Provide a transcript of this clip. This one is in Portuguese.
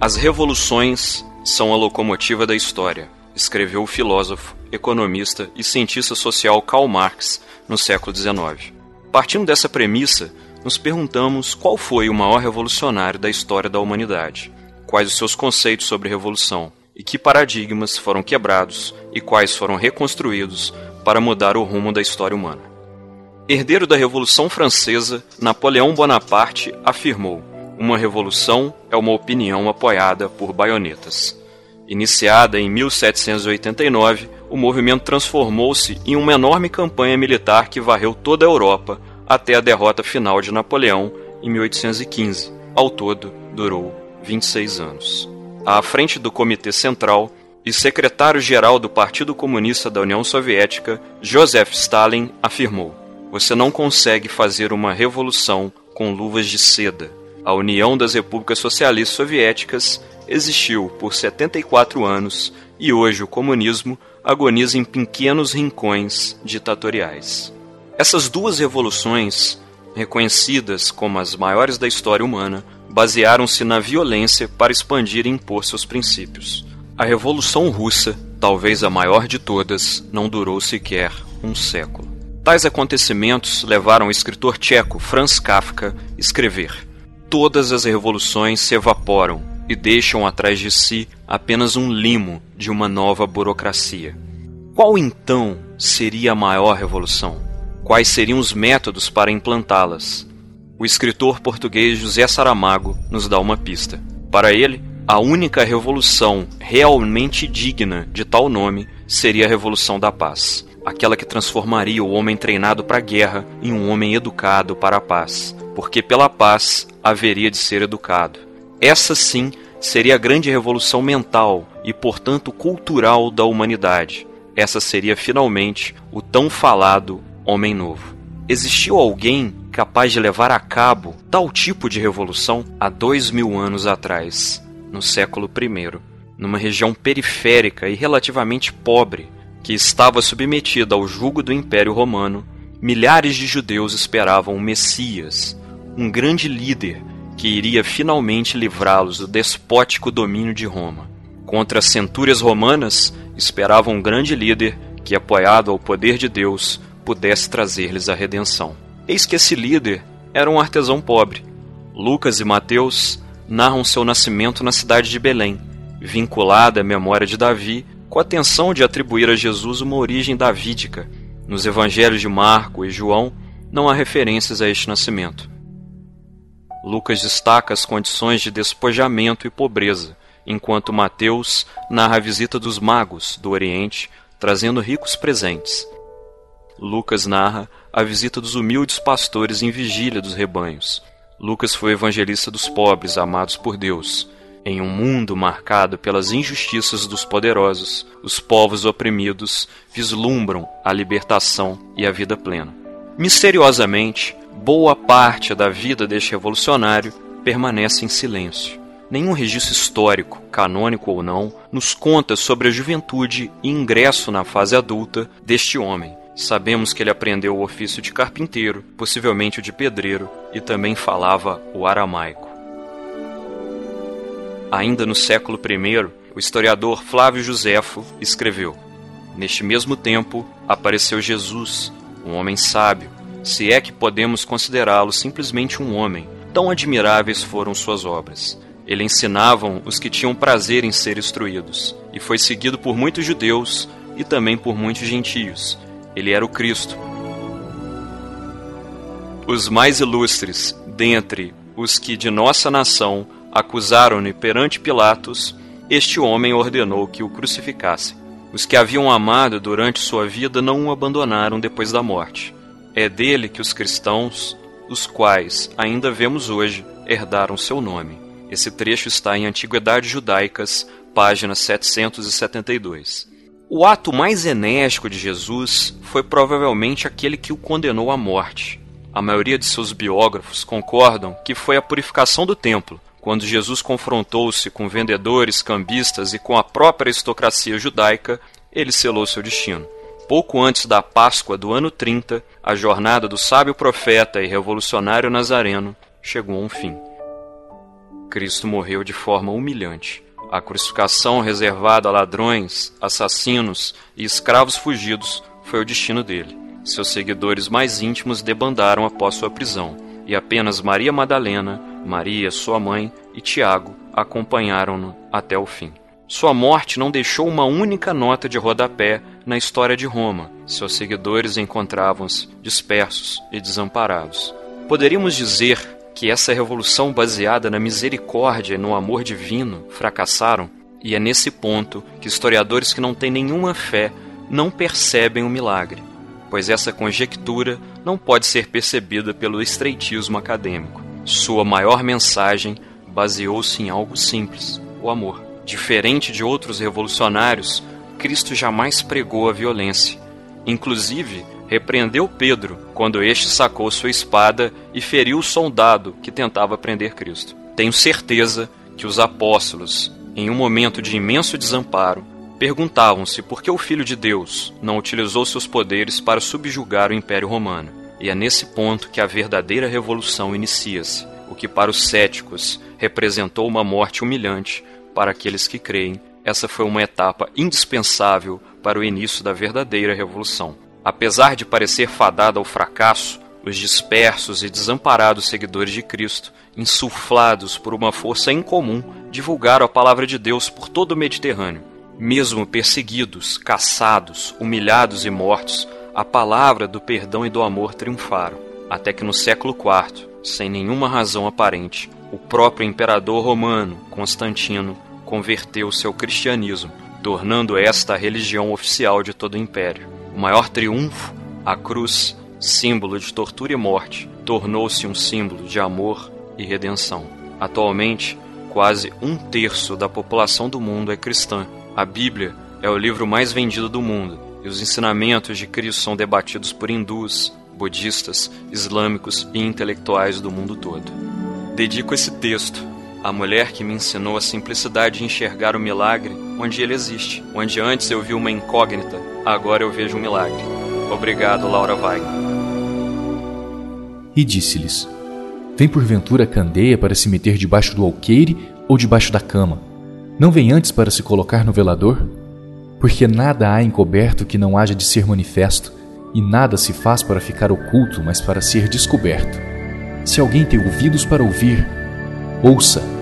As revoluções são a locomotiva da história, escreveu o filósofo, economista e cientista social Karl Marx no século XIX. Partindo dessa premissa, nos perguntamos qual foi o maior revolucionário da história da humanidade, quais os seus conceitos sobre revolução e que paradigmas foram quebrados e quais foram reconstruídos para mudar o rumo da história humana. Herdeiro da Revolução Francesa, Napoleão Bonaparte afirmou: Uma revolução é uma opinião apoiada por baionetas. Iniciada em 1789, o movimento transformou-se em uma enorme campanha militar que varreu toda a Europa até a derrota final de Napoleão em 1815. Ao todo, durou 26 anos. À frente do Comitê Central e secretário-geral do Partido Comunista da União Soviética, Joseph Stalin afirmou: Você não consegue fazer uma revolução com luvas de seda. A União das Repúblicas Socialistas Soviéticas existiu por 74 anos e hoje o comunismo agoniza em pequenos rincões ditatoriais. Essas duas revoluções, reconhecidas como as maiores da história humana, basearam-se na violência para expandir e impor seus princípios. A Revolução Russa, talvez a maior de todas, não durou sequer um século. Tais acontecimentos levaram o escritor tcheco Franz Kafka a escrever: Todas as revoluções se evaporam e deixam atrás de si apenas um limo de uma nova burocracia. Qual então seria a maior revolução? Quais seriam os métodos para implantá-las? O escritor português José Saramago nos dá uma pista. Para ele, a única revolução realmente digna de tal nome seria a Revolução da Paz, aquela que transformaria o homem treinado para a guerra em um homem educado para a paz, porque pela paz haveria de ser educado. Essa sim seria a grande revolução mental e, portanto, cultural da humanidade. Essa seria finalmente o tão falado Homem Novo. Existiu alguém capaz de levar a cabo tal tipo de revolução há dois mil anos atrás, no século I, numa região periférica e relativamente pobre, que estava submetida ao jugo do Império Romano, milhares de judeus esperavam o Messias, um grande líder que iria finalmente livrá-los do despótico domínio de Roma. Contra as centúrias romanas, esperavam um grande líder que, apoiado ao poder de Deus, pudesse trazer-lhes a redenção. Eis que esse líder era um artesão pobre. Lucas e Mateus narram seu nascimento na cidade de Belém, vinculada à memória de Davi, com a intenção de atribuir a Jesus uma origem davídica. Nos evangelhos de Marco e João não há referências a este nascimento. Lucas destaca as condições de despojamento e pobreza, enquanto Mateus narra a visita dos magos do Oriente, trazendo ricos presentes. Lucas narra a visita dos humildes pastores em vigília dos rebanhos. Lucas foi evangelista dos pobres, amados por Deus. Em um mundo marcado pelas injustiças dos poderosos, os povos oprimidos vislumbram a libertação e a vida plena. Misteriosamente, boa parte da vida deste revolucionário permanece em silêncio. Nenhum registro histórico, canônico ou não, nos conta sobre a juventude e ingresso na fase adulta deste homem. Sabemos que ele aprendeu o ofício de carpinteiro, possivelmente o de pedreiro, e também falava o aramaico. Ainda no século I, o historiador Flávio Josefo escreveu: Neste mesmo tempo apareceu Jesus, um homem sábio, se é que podemos considerá-lo simplesmente um homem. Tão admiráveis foram suas obras. Ele ensinava os que tinham prazer em ser instruídos, e foi seguido por muitos judeus e também por muitos gentios. Ele era o Cristo. Os mais ilustres dentre os que de nossa nação acusaram-no perante Pilatos, este homem ordenou que o crucificassem. Os que haviam amado durante sua vida não o abandonaram depois da morte. É dele que os cristãos, os quais ainda vemos hoje, herdaram seu nome. Esse trecho está em Antiguidades Judaicas, página 772. O ato mais enérgico de Jesus foi provavelmente aquele que o condenou à morte. A maioria de seus biógrafos concordam que foi a purificação do templo, quando Jesus confrontou-se com vendedores, cambistas e com a própria aristocracia judaica, ele selou seu destino. Pouco antes da Páscoa do ano 30, a jornada do sábio profeta e revolucionário nazareno chegou a um fim. Cristo morreu de forma humilhante. A crucificação reservada a ladrões, assassinos e escravos fugidos foi o destino dele. Seus seguidores mais íntimos debandaram após sua prisão, e apenas Maria Madalena, Maria, sua mãe, e Tiago acompanharam-no até o fim. Sua morte não deixou uma única nota de rodapé na história de Roma. Seus seguidores encontravam-se dispersos e desamparados. Poderíamos dizer que essa revolução baseada na misericórdia e no amor divino fracassaram? E é nesse ponto que historiadores que não têm nenhuma fé não percebem o milagre, pois essa conjectura não pode ser percebida pelo estreitismo acadêmico. Sua maior mensagem baseou-se em algo simples: o amor. Diferente de outros revolucionários, Cristo jamais pregou a violência. Inclusive, repreendeu Pedro quando este sacou sua espada e feriu o soldado que tentava prender Cristo. Tenho certeza que os apóstolos, em um momento de imenso desamparo, perguntavam-se por que o Filho de Deus não utilizou seus poderes para subjugar o Império Romano. E é nesse ponto que a verdadeira revolução inicia-se, o que para os céticos representou uma morte humilhante para aqueles que creem, essa foi uma etapa indispensável para o início da verdadeira revolução. Apesar de parecer fadada ao fracasso, os dispersos e desamparados seguidores de Cristo, insuflados por uma força incomum, divulgaram a palavra de Deus por todo o Mediterrâneo. Mesmo perseguidos, caçados, humilhados e mortos, a palavra do perdão e do amor triunfaram, até que no século IV, sem nenhuma razão aparente, o próprio imperador romano, Constantino, converteu-se ao cristianismo, tornando esta a religião oficial de todo o império. O maior triunfo, a cruz, símbolo de tortura e morte, tornou-se um símbolo de amor e redenção. Atualmente, quase um terço da população do mundo é cristã. A Bíblia é o livro mais vendido do mundo e os ensinamentos de Cristo são debatidos por hindus, budistas, islâmicos e intelectuais do mundo todo. Dedico esse texto a mulher que me ensinou a simplicidade de enxergar o milagre onde ele existe. Onde antes eu vi uma incógnita, agora eu vejo um milagre. Obrigado, Laura Wagner. E disse-lhes: Vem porventura Candeia para se meter debaixo do alqueire ou debaixo da cama? Não vem antes para se colocar no velador? Porque nada há encoberto que não haja de ser manifesto, e nada se faz para ficar oculto, mas para ser descoberto. Se alguém tem ouvidos para ouvir, ouça